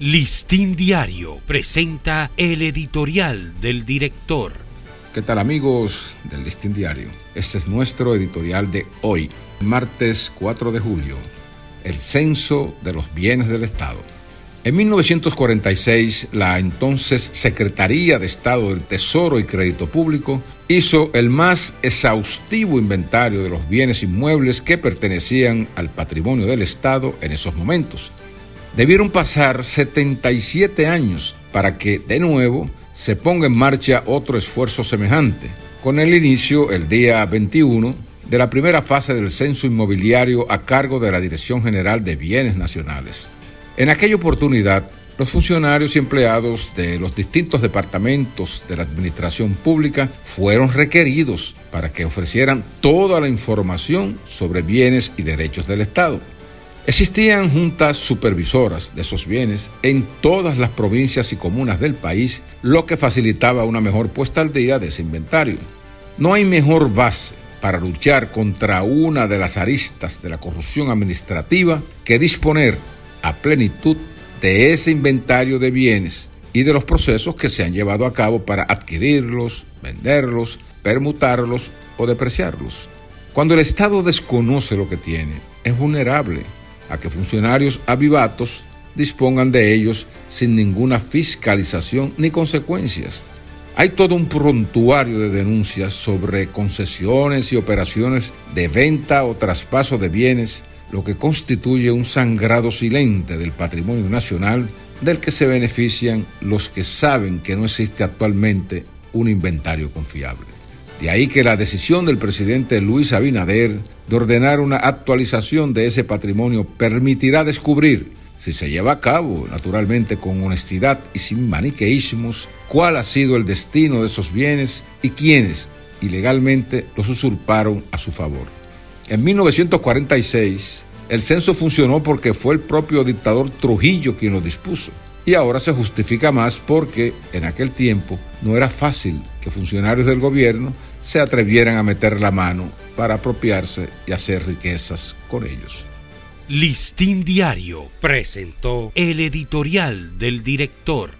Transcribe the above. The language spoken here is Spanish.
Listín Diario presenta el editorial del director. ¿Qué tal amigos del Listín Diario? Este es nuestro editorial de hoy, martes 4 de julio, el censo de los bienes del Estado. En 1946, la entonces Secretaría de Estado del Tesoro y Crédito Público hizo el más exhaustivo inventario de los bienes inmuebles que pertenecían al patrimonio del Estado en esos momentos Debieron pasar 77 años para que de nuevo se ponga en marcha otro esfuerzo semejante, con el inicio el día 21 de la primera fase del censo inmobiliario a cargo de la Dirección General de Bienes Nacionales. En aquella oportunidad, los funcionarios y empleados de los distintos departamentos de la Administración Pública fueron requeridos para que ofrecieran toda la información sobre bienes y derechos del Estado. Existían juntas supervisoras de esos bienes en todas las provincias y comunas del país, lo que facilitaba una mejor puesta al día de ese inventario. No hay mejor base para luchar contra una de las aristas de la corrupción administrativa que disponer a plenitud de ese inventario de bienes y de los procesos que se han llevado a cabo para adquirirlos, venderlos, permutarlos o depreciarlos. Cuando el Estado desconoce lo que tiene, es vulnerable a que funcionarios avivatos dispongan de ellos sin ninguna fiscalización ni consecuencias. Hay todo un prontuario de denuncias sobre concesiones y operaciones de venta o traspaso de bienes, lo que constituye un sangrado silente del patrimonio nacional del que se benefician los que saben que no existe actualmente un inventario confiable. De ahí que la decisión del presidente Luis Abinader de ordenar una actualización de ese patrimonio permitirá descubrir, si se lleva a cabo naturalmente con honestidad y sin maniqueísmos, cuál ha sido el destino de esos bienes y quiénes ilegalmente los usurparon a su favor. En 1946, el censo funcionó porque fue el propio dictador Trujillo quien lo dispuso. Y ahora se justifica más porque en aquel tiempo no era fácil que funcionarios del gobierno se atrevieran a meter la mano para apropiarse y hacer riquezas con ellos. Listín Diario presentó el editorial del director.